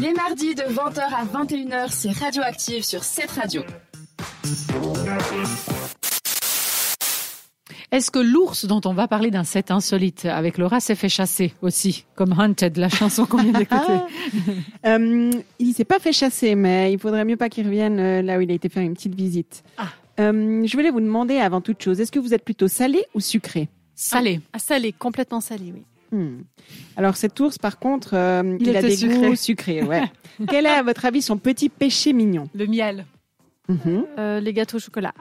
Les mardis de 20h à 21h, c'est Radioactive sur cette radio. Est-ce que l'ours dont on va parler d'un set insolite avec Laura s'est fait chasser aussi, comme Hunted, la chanson qu'on vient d'écouter? Euh, il s'est pas fait chasser, mais il faudrait mieux pas qu'il revienne euh, là où il a été faire une petite visite. Ah. Euh, je voulais vous demander avant toute chose, est-ce que vous êtes plutôt salé ou sucré? Salé. Ah, salé, complètement salé, oui. Hmm. Alors cet ours, par contre, euh, Il il, a des sucré. goûts sucrés. Ouais. Quel est à votre avis son petit péché mignon Le miel. Mhm. Euh, les gâteaux au chocolat.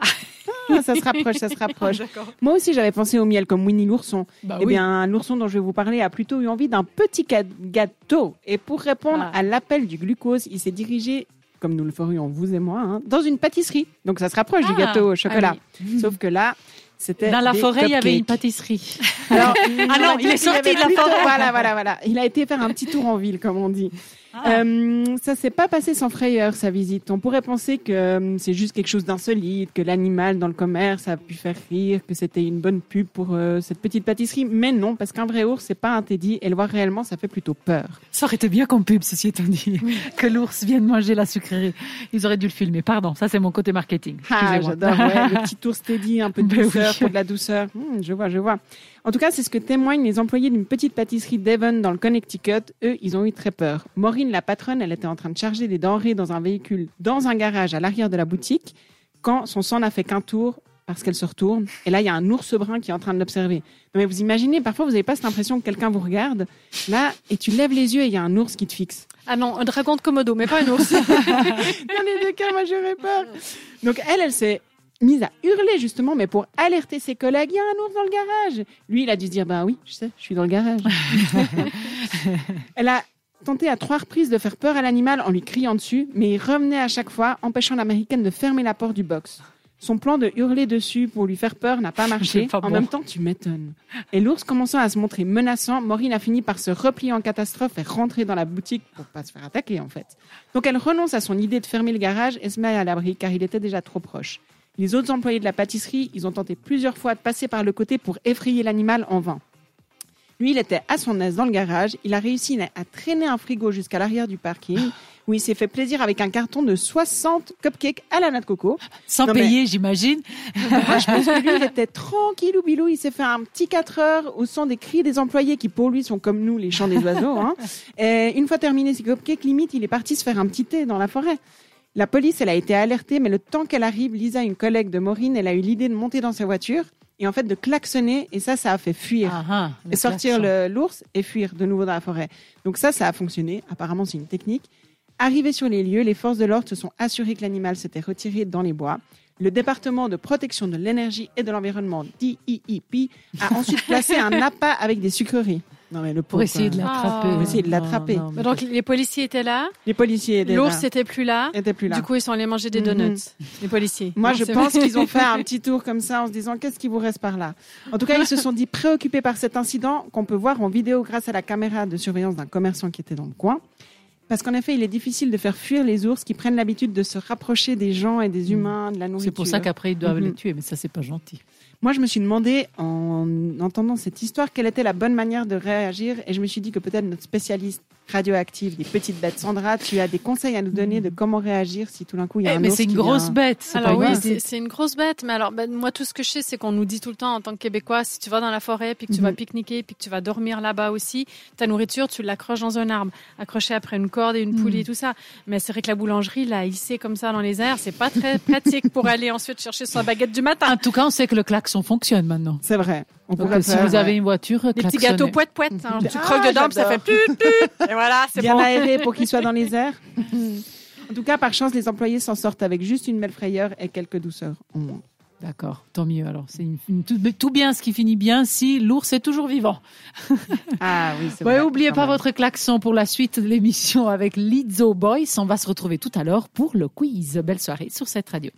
Ah, Ça se rapproche, ça se rapproche. Moi aussi, j'avais pensé au miel comme Winnie l'ourson. Bah eh oui. bien, l'ourson dont je vais vous parler a plutôt eu envie d'un petit gâteau. Et pour répondre Ah. à l'appel du glucose, il s'est dirigé, comme nous le ferions vous et moi, hein, dans une pâtisserie. Donc ça se rapproche du Ah. gâteau au chocolat. Ah oui. Sauf que là, c'était Dans la forêt, il y avait une pâtisserie. Alors, Ah non, va il est sorti de la forêt. Voilà, voilà, voilà. Il a été faire un petit tour en ville, comme on dit. Ah. Euh, ça s'est pas passé sans frayeur sa visite. On pourrait penser que euh, c'est juste quelque chose d'insolite, que l'animal dans le commerce a pu faire rire, que c'était une bonne pub pour euh, cette petite pâtisserie. Mais non, parce qu'un vrai ours, c'est pas un teddy. Et le voir réellement, ça fait plutôt peur. Ça aurait été bien comme pub, ceci étant dit, que l'ours vienne manger la sucrerie. Ils auraient dû le filmer. Pardon, ça c'est mon côté marketing. Ah, j'adore. Ouais, le petit ours teddy, un peu de Ben douceur oui. pour de la douceur. Hmm, je vois, je vois. En tout cas, c'est ce que témoignent les employés d'une petite pâtisserie Devon dans le Connecticut. Eux, ils ont eu très peur. Maureen, la patronne, elle était en train de charger des denrées dans un véhicule, dans un garage à l'arrière de la boutique, quand son sang n'a fait qu'un tour parce qu'elle se retourne. Et là, il y a un ours brun qui est en train de l'observer. Non, mais vous imaginez, parfois, vous n'avez pas cette impression que quelqu'un vous regarde, là, et tu lèves les yeux et il y a un ours qui te fixe. Ah non, un dragon de Komodo, mais pas un ours. Dans les deux cas, moi, j'aurais peur. Donc, elle, elle s'est mise à hurler, justement, mais pour alerter ses collègues, il y a un ours dans le garage. Lui, il a dû se dire, bah oui, je sais, je suis dans le garage. elle a tenté à trois reprises de faire peur à l'animal en lui criant dessus, mais il revenait à chaque fois, empêchant l'américaine de fermer la porte du box. Son plan de hurler dessus pour lui faire peur n'a pas marché. Pas en bon. même temps, tu m'étonnes. Et l'ours commençant à se montrer menaçant, Maureen a fini par se replier en catastrophe et rentrer dans la boutique pour pas se faire attaquer, en fait. Donc elle renonce à son idée de fermer le garage et se met à l'abri car il était déjà trop proche. Les autres employés de la pâtisserie, ils ont tenté plusieurs fois de passer par le côté pour effrayer l'animal en vain. Lui, il était à son aise dans le garage. Il a réussi à traîner un frigo jusqu'à l'arrière du parking où il s'est fait plaisir avec un carton de 60 cupcakes à la noix de coco. Sans Non, mais- payer, j'imagine. Moi, je pense que lui, il était tranquille ou bilou. Il s'est fait un petit 4 heures au son des cris des employés qui, pour lui, sont comme nous, les chants des oiseaux. hein. Et une fois terminé ses cupcakes, limite, il est parti se faire un petit thé dans la forêt. La police, elle a été alertée, mais le temps qu'elle arrive, Lisa, une collègue de Maureen, elle a eu l'idée de monter dans sa voiture et en fait de klaxonner. Et ça, ça a fait fuir. Ah, ah, et sortir l'ours et fuir de nouveau dans la forêt. Donc ça, ça a fonctionné. Apparemment, c'est une technique. Arrivés sur les lieux, les forces de l'ordre se sont assurées que l'animal s'était retiré dans les bois. Le département de protection de l'énergie et de l'environnement, DEEP, a ensuite placé un appât avec des sucreries. Non mais le Pour pauvre, essayer de l'attraper. Ah. Pour essayer de l'attraper. Non, non, mais Donc les policiers étaient là, Les policiers étaient l'ours n'était plus là. Étaient plus là. Du coup, ils sont allés manger des Mhm. donuts, les policiers. Moi, Non, je pense vrai. qu'ils ont fait un petit tour comme ça en se disant qu'est-ce qui vous reste par là? En tout cas, ils se sont dit préoccupés par cet incident qu'on peut voir en vidéo grâce à la caméra de surveillance d'un commerçant qui était dans le coin. Parce qu'en effet, il est difficile de faire fuir les ours qui prennent l'habitude de se rapprocher des gens et des humains, de la nourriture. C'est pour ça qu'après, ils doivent Mhm. les tuer, mais ça, c'est pas gentil. Moi, je me suis demandé, en entendant cette histoire, quelle était la bonne manière de réagir. Et je me suis dit que peut-être notre spécialiste radioactive des petites bêtes, Sandra, tu as des conseils à nous donner de comment réagir si tout d'un coup il y a Eh, un mais c'est une qui grosse vient- bête. c'est Alors oui, c'est une grosse bête, mais alors ben, moi tout ce que je sais, c'est qu'on nous dit tout le temps en tant que Québécois, si tu vas dans la forêt, puis que tu Mhm. vas pique-niquer, puis que tu vas dormir là-bas aussi, ta nourriture, tu l'accroches dans un arbre, accroché après une corde et une Mhm. poulie et tout ça. Mais c'est vrai que la boulangerie, la hisser comme ça dans les airs, c'est pas très pratique pour aller ensuite chercher sa baguette du matin. En tout cas, on sait que le klaxon fonctionne maintenant. C'est vrai. On Donc, pourrait si faire, vous avez une voiture, Des petits gâteaux poète poète, hein. tu Ah, croques dedans, puis ça fait. Et voilà, c'est bien bon. aéré pour qu'il soit dans les airs. en tout cas, par chance, les employés s'en sortent avec juste une belle frayeur et quelques douceurs au moins. D'accord, tant mieux. Alors, c'est une- une- tout, tout bien ce qui finit bien si l'ours est toujours vivant. Ah oui, c'est Ouais, vrai. oubliez pas même. votre klaxon pour la suite de l'émission avec Lizzo Boys. On va se retrouver tout à l'heure pour le quiz. Belle soirée sur cette radio.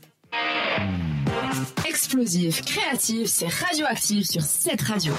Explosif, créatif, c'est radioactif sur cette radio.